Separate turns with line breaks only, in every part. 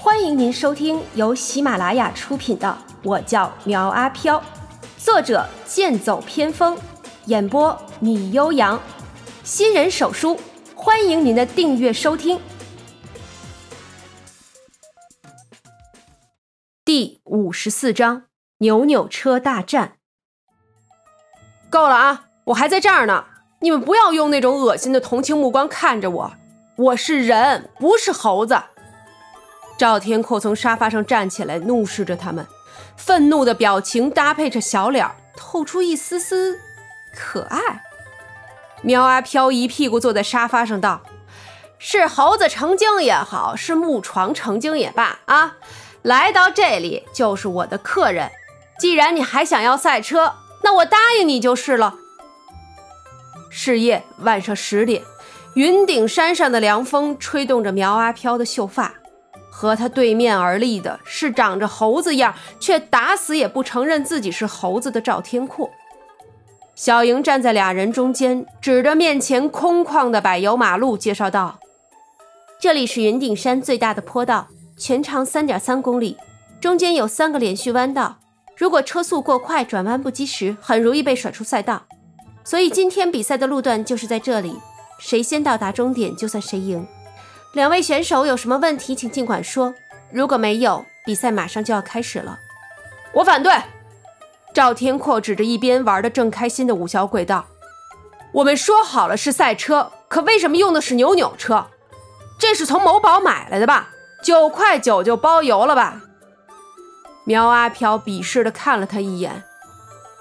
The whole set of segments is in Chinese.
欢迎您收听由喜马拉雅出品的《我叫苗阿飘》，作者剑走偏锋，演播米悠扬，新人手书，欢迎您的订阅收听。第五十四章扭扭车大战。
够了啊！我还在这儿呢，你们不要用那种恶心的同情目光看着我，我是人，不是猴子。赵天阔从沙发上站起来，怒视着他们，愤怒的表情搭配着小脸，透出一丝丝可爱。苗阿飘一屁股坐在沙发上，道：“是猴子成精也好，是木床成精也罢，啊，来到这里就是我的客人。既然你还想要赛车，那我答应你就是了。”是夜晚上十点，云顶山上的凉风吹动着苗阿飘的秀发。和他对面而立的是长着猴子样却打死也不承认自己是猴子的赵天阔。小莹站在俩人中间，指着面前空旷的柏油马路，介绍道：“
这里是云顶山最大的坡道，全长三点三公里，中间有三个连续弯道。如果车速过快，转弯不及时，很容易被甩出赛道。所以今天比赛的路段就是在这里，谁先到达终点就算谁赢。”两位选手有什么问题，请尽管说。如果没有，比赛马上就要开始了。
我反对。赵天阔指着一边玩的正开心的五小鬼道：“我们说好了是赛车，可为什么用的是扭扭车？这是从某宝买来的吧？九块九就包邮了吧？”苗阿飘鄙视的看了他一眼：“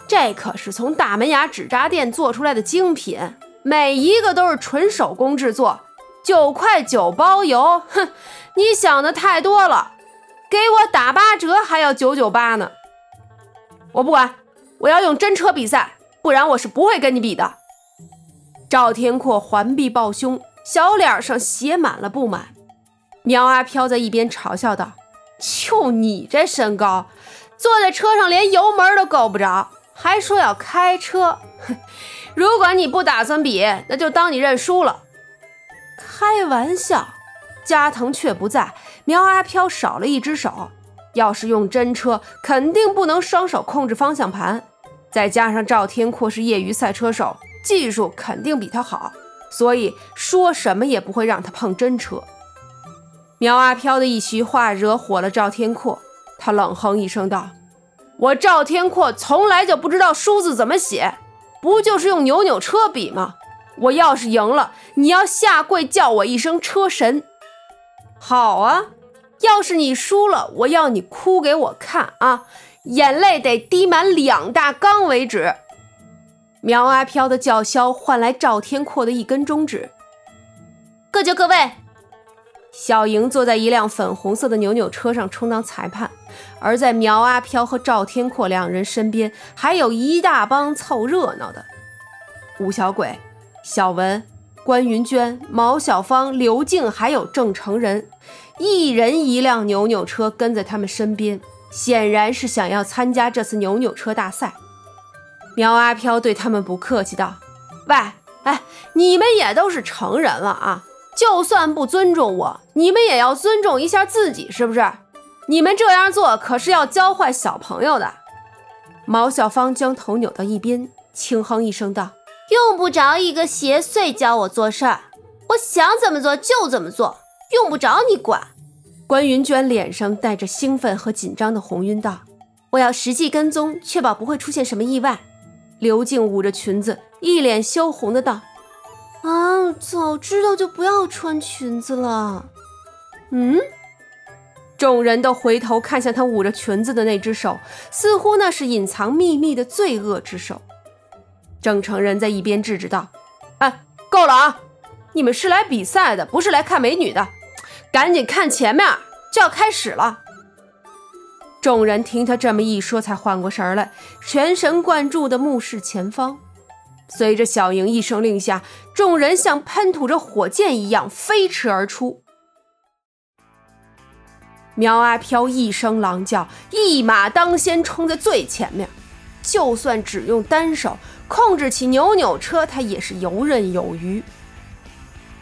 这可是从大门牙纸扎店做出来的精品，每一个都是纯手工制作。”九块九包邮，哼，你想的太多了，给我打八折还要九九八呢。我不管，我要用真车比赛，不然我是不会跟你比的。赵天阔环臂抱胸，小脸上写满了不满。苗阿飘在一边嘲笑道：“就你这身高，坐在车上连油门都够不着，还说要开车？哼，如果你不打算比，那就当你认输了。”开玩笑，加藤却不在，苗阿飘少了一只手。要是用真车，肯定不能双手控制方向盘。再加上赵天阔是业余赛车手，技术肯定比他好，所以说什么也不会让他碰真车。苗阿飘的一席话惹火了赵天阔，他冷哼一声道：“我赵天阔从来就不知道书字怎么写，不就是用扭扭车比吗？”我要是赢了，你要下跪叫我一声车神。好啊，要是你输了，我要你哭给我看啊，眼泪得滴满两大缸为止。苗阿飘的叫嚣换来赵天阔的一根中指。
各就各位。
小莹坐在一辆粉红色的扭扭车上充当裁判，而在苗阿飘和赵天阔两人身边，还有一大帮凑热闹的五小鬼。小文、关云娟、毛小芳、刘静，还有郑成人，一人一辆扭扭车跟在他们身边，显然是想要参加这次扭扭车大赛。苗阿飘对他们不客气道：“喂，哎，你们也都是成人了啊，就算不尊重我，你们也要尊重一下自己，是不是？你们这样做可是要教坏小朋友的。”毛小芳将头扭到一边，轻哼一声道。
用不着一个邪祟教我做事儿，我想怎么做就怎么做，用不着你管。
关云娟脸上带着兴奋和紧张的红晕道：“
我要实际跟踪，确保不会出现什么意外。”
刘静捂着裙子，一脸羞红的道：“
啊，早知道就不要穿裙子了。”
嗯，众人都回头看向她捂着裙子的那只手，似乎那是隐藏秘密的罪恶之手。郑成人在一边制止道：“哎，够了啊！你们是来比赛的，不是来看美女的。赶紧看前面，就要开始了。”众人听他这么一说，才缓过神来，全神贯注地目视前方。随着小莹一声令下，众人像喷吐着火箭一样飞驰而出。苗阿飘一声狼叫，一马当先冲在最前面。就算只用单手控制起扭扭车，他也是游刃有余。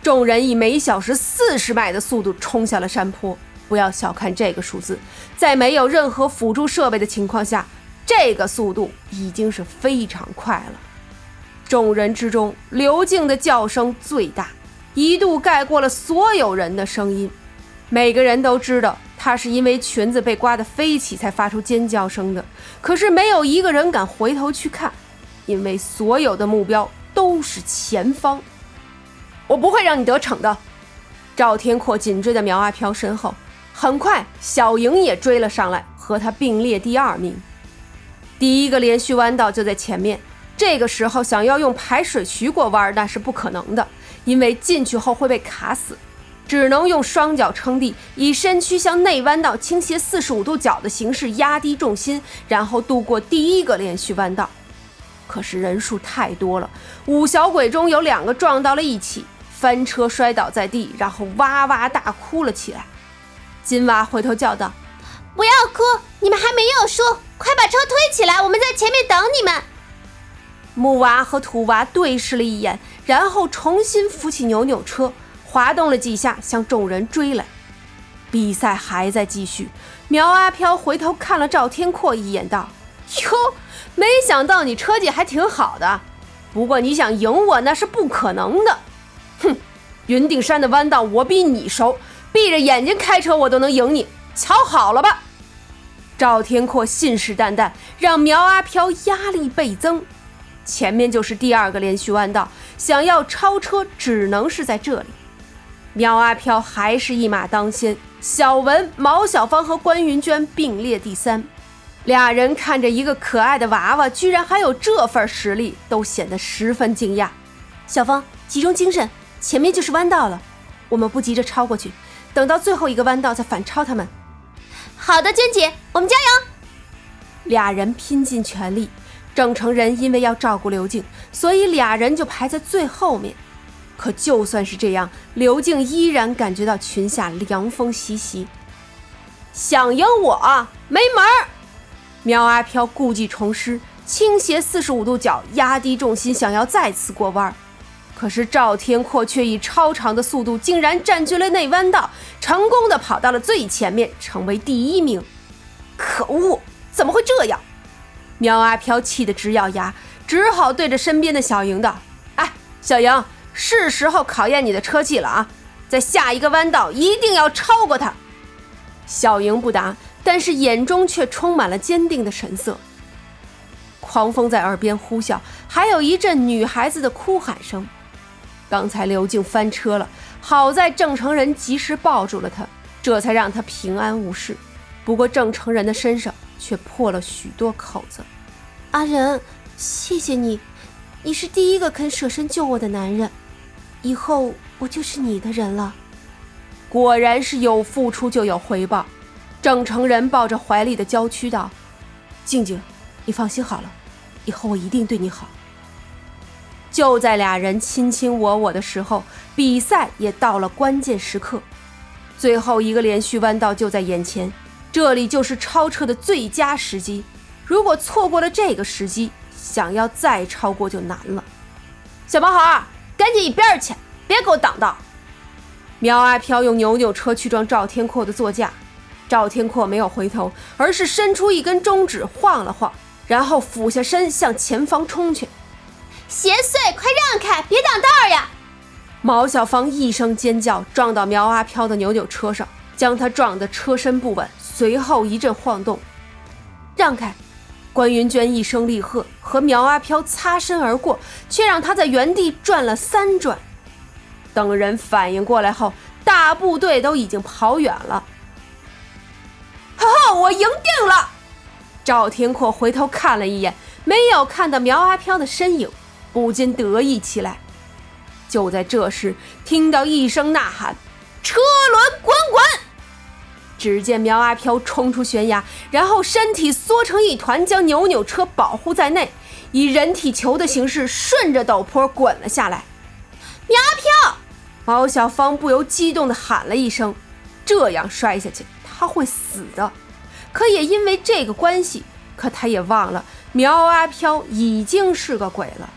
众人以每小时四十迈的速度冲下了山坡，不要小看这个数字，在没有任何辅助设备的情况下，这个速度已经是非常快了。众人之中，刘静的叫声最大，一度盖过了所有人的声音。每个人都知道，她是因为裙子被刮得飞起才发出尖叫声的。可是没有一个人敢回头去看，因为所有的目标都是前方。我不会让你得逞的。赵天阔紧追在苗阿飘身后，很快小莹也追了上来，和他并列第二名。第一个连续弯道就在前面。这个时候想要用排水渠过弯，那是不可能的，因为进去后会被卡死，只能用双脚撑地，以身躯向内弯道倾斜四十五度角的形式压低重心，然后度过第一个连续弯道。可是人数太多了，五小鬼中有两个撞到了一起，翻车摔倒在地，然后哇哇大哭了起来。金娃回头叫道：“
不要哭，你们还没有输，快把车推起来，我们在前面等你们。”
木娃和土娃对视了一眼，然后重新扶起扭扭车，滑动了几下，向众人追来。比赛还在继续。苗阿飘回头看了赵天阔一眼，道：“哟，没想到你车技还挺好的，不过你想赢我那是不可能的。哼，云顶山的弯道我比你熟，闭着眼睛开车我都能赢你，瞧好了吧？”赵天阔信誓旦旦，让苗阿飘压力倍增。前面就是第二个连续弯道，想要超车只能是在这里。苗阿飘还是一马当先，小文、毛小芳和关云娟并列第三。俩人看着一个可爱的娃娃，居然还有这份实力，都显得十分惊讶。小芳，集中精神，前面就是弯道了，我们不急着超过去，等到最后一个弯道再反超他们。
好的，娟姐，我们加油！
俩人拼尽全力。郑成人因为要照顾刘静，所以俩人就排在最后面。可就算是这样，刘静依然感觉到裙下凉风习习。想赢我没门儿！苗阿飘故技重施，倾斜四十五度角，压低重心，想要再次过弯儿。可是赵天阔却以超长的速度，竟然占据了内弯道，成功的跑到了最前面，成为第一名。可恶，怎么会这样？苗阿飘气得直咬牙，只好对着身边的小莹道：“哎，小莹，是时候考验你的车技了啊！在下一个弯道一定要超过他。”小莹不答，但是眼中却充满了坚定的神色。狂风在耳边呼啸，还有一阵女孩子的哭喊声。刚才刘静翻车了，好在郑成仁及时抱住了她，这才让她平安无事。不过郑成仁的身上……却破了许多口子。
阿仁，谢谢你，你是第一个肯舍身救我的男人，以后我就是你的人了。
果然是有付出就有回报。郑成仁抱着怀里的娇躯道：“静静，你放心好了，以后我一定对你好。”就在俩人卿卿我我的时候，比赛也到了关键时刻，最后一个连续弯道就在眼前。这里就是超车的最佳时机，如果错过了这个时机，想要再超过就难了。小毛孩，赶紧一边去，别给我挡道！苗阿飘用扭扭车去撞赵天阔的座驾，赵天阔没有回头，而是伸出一根中指晃了晃，然后俯下身向前方冲去。
邪祟，快让开，别挡道呀！
毛小芳一声尖叫，撞到苗阿飘的扭扭车上，将他撞得车身不稳。随后一阵晃动，让开！关云娟一声厉喝，和苗阿飘擦身而过，却让他在原地转了三转。等人反应过来后，大部队都已经跑远了。我赢定了！赵天阔回头看了一眼，没有看到苗阿飘的身影，不禁得意起来。就在这时，听到一声呐喊：“车轮滚滚！”只见苗阿飘冲出悬崖，然后身体缩成一团，将扭扭车保护在内，以人体球的形式顺着陡坡滚了下来。
苗阿飘，
毛小芳不由激动地喊了一声：“这样摔下去，他会死的。”可也因为这个关系，可他也忘了苗阿飘已经是个鬼了。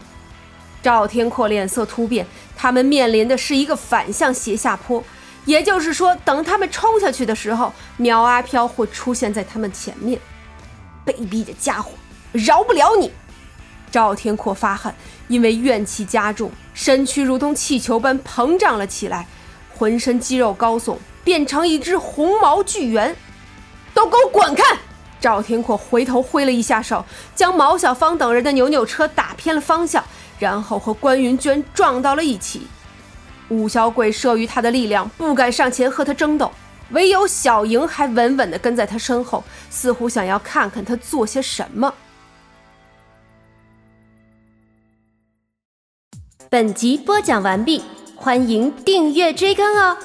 赵天阔脸色突变，他们面临的是一个反向斜下坡。
也就是说，等他们冲下去的时候，苗阿飘会出现在他们前面。卑鄙的家伙，饶不了你！赵天阔发狠，因为怨气加重，身躯如同气球般膨胀了起来，浑身肌肉高耸，变成一只红毛巨猿。都给我滚开！赵天阔回头挥了一下手，将毛小芳等人的扭扭车打偏了方向，然后和关云娟撞到了一起。五小鬼慑于他的力量，不敢上前和他争斗，唯有小莹还稳稳地跟在他身后，似乎想要看看他做些什么。本集播讲完毕，欢迎订阅追更哦。